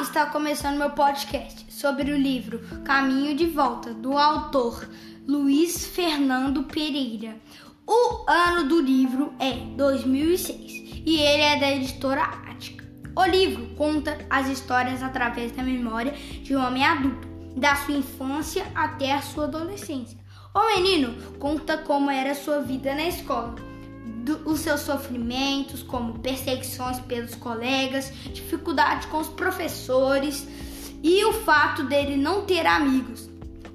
está começando meu podcast sobre o livro Caminho de Volta, do autor Luiz Fernando Pereira. O ano do livro é 2006 e ele é da editora Ática. O livro conta as histórias através da memória de um homem adulto, da sua infância até a sua adolescência. O menino conta como era sua vida na escola do, os seus sofrimentos, como perseguições pelos colegas, dificuldade com os professores e o fato dele não ter amigos.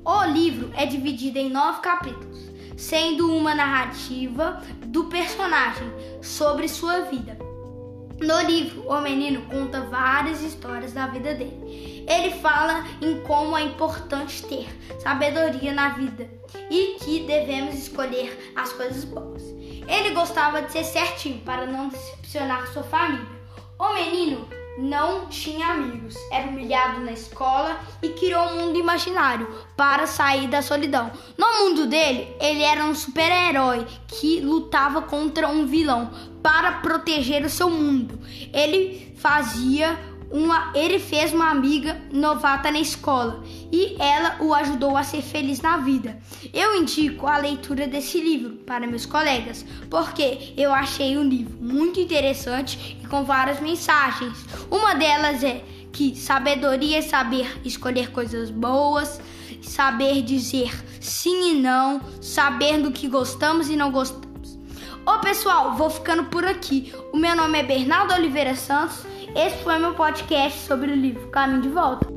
O livro é dividido em nove capítulos, sendo uma narrativa do personagem sobre sua vida. No livro, o menino conta várias histórias da vida dele. Ele fala em como é importante ter sabedoria na vida e que devemos escolher as coisas boas. Ele gostava de ser certinho para não decepcionar sua família. O menino não tinha amigos, era humilhado na escola e criou um mundo imaginário para sair da solidão. No mundo dele, ele era um super-herói que lutava contra um vilão para proteger o seu mundo. Ele fazia uma, ele fez uma amiga novata na escola e ela o ajudou a ser feliz na vida. Eu indico a leitura desse livro para meus colegas, porque eu achei um livro muito interessante e com várias mensagens. Uma delas é que sabedoria é saber escolher coisas boas, saber dizer sim e não, saber do que gostamos e não gostamos. Ô pessoal, vou ficando por aqui. O meu nome é Bernardo Oliveira Santos esse foi meu podcast sobre o livro Caminho de Volta.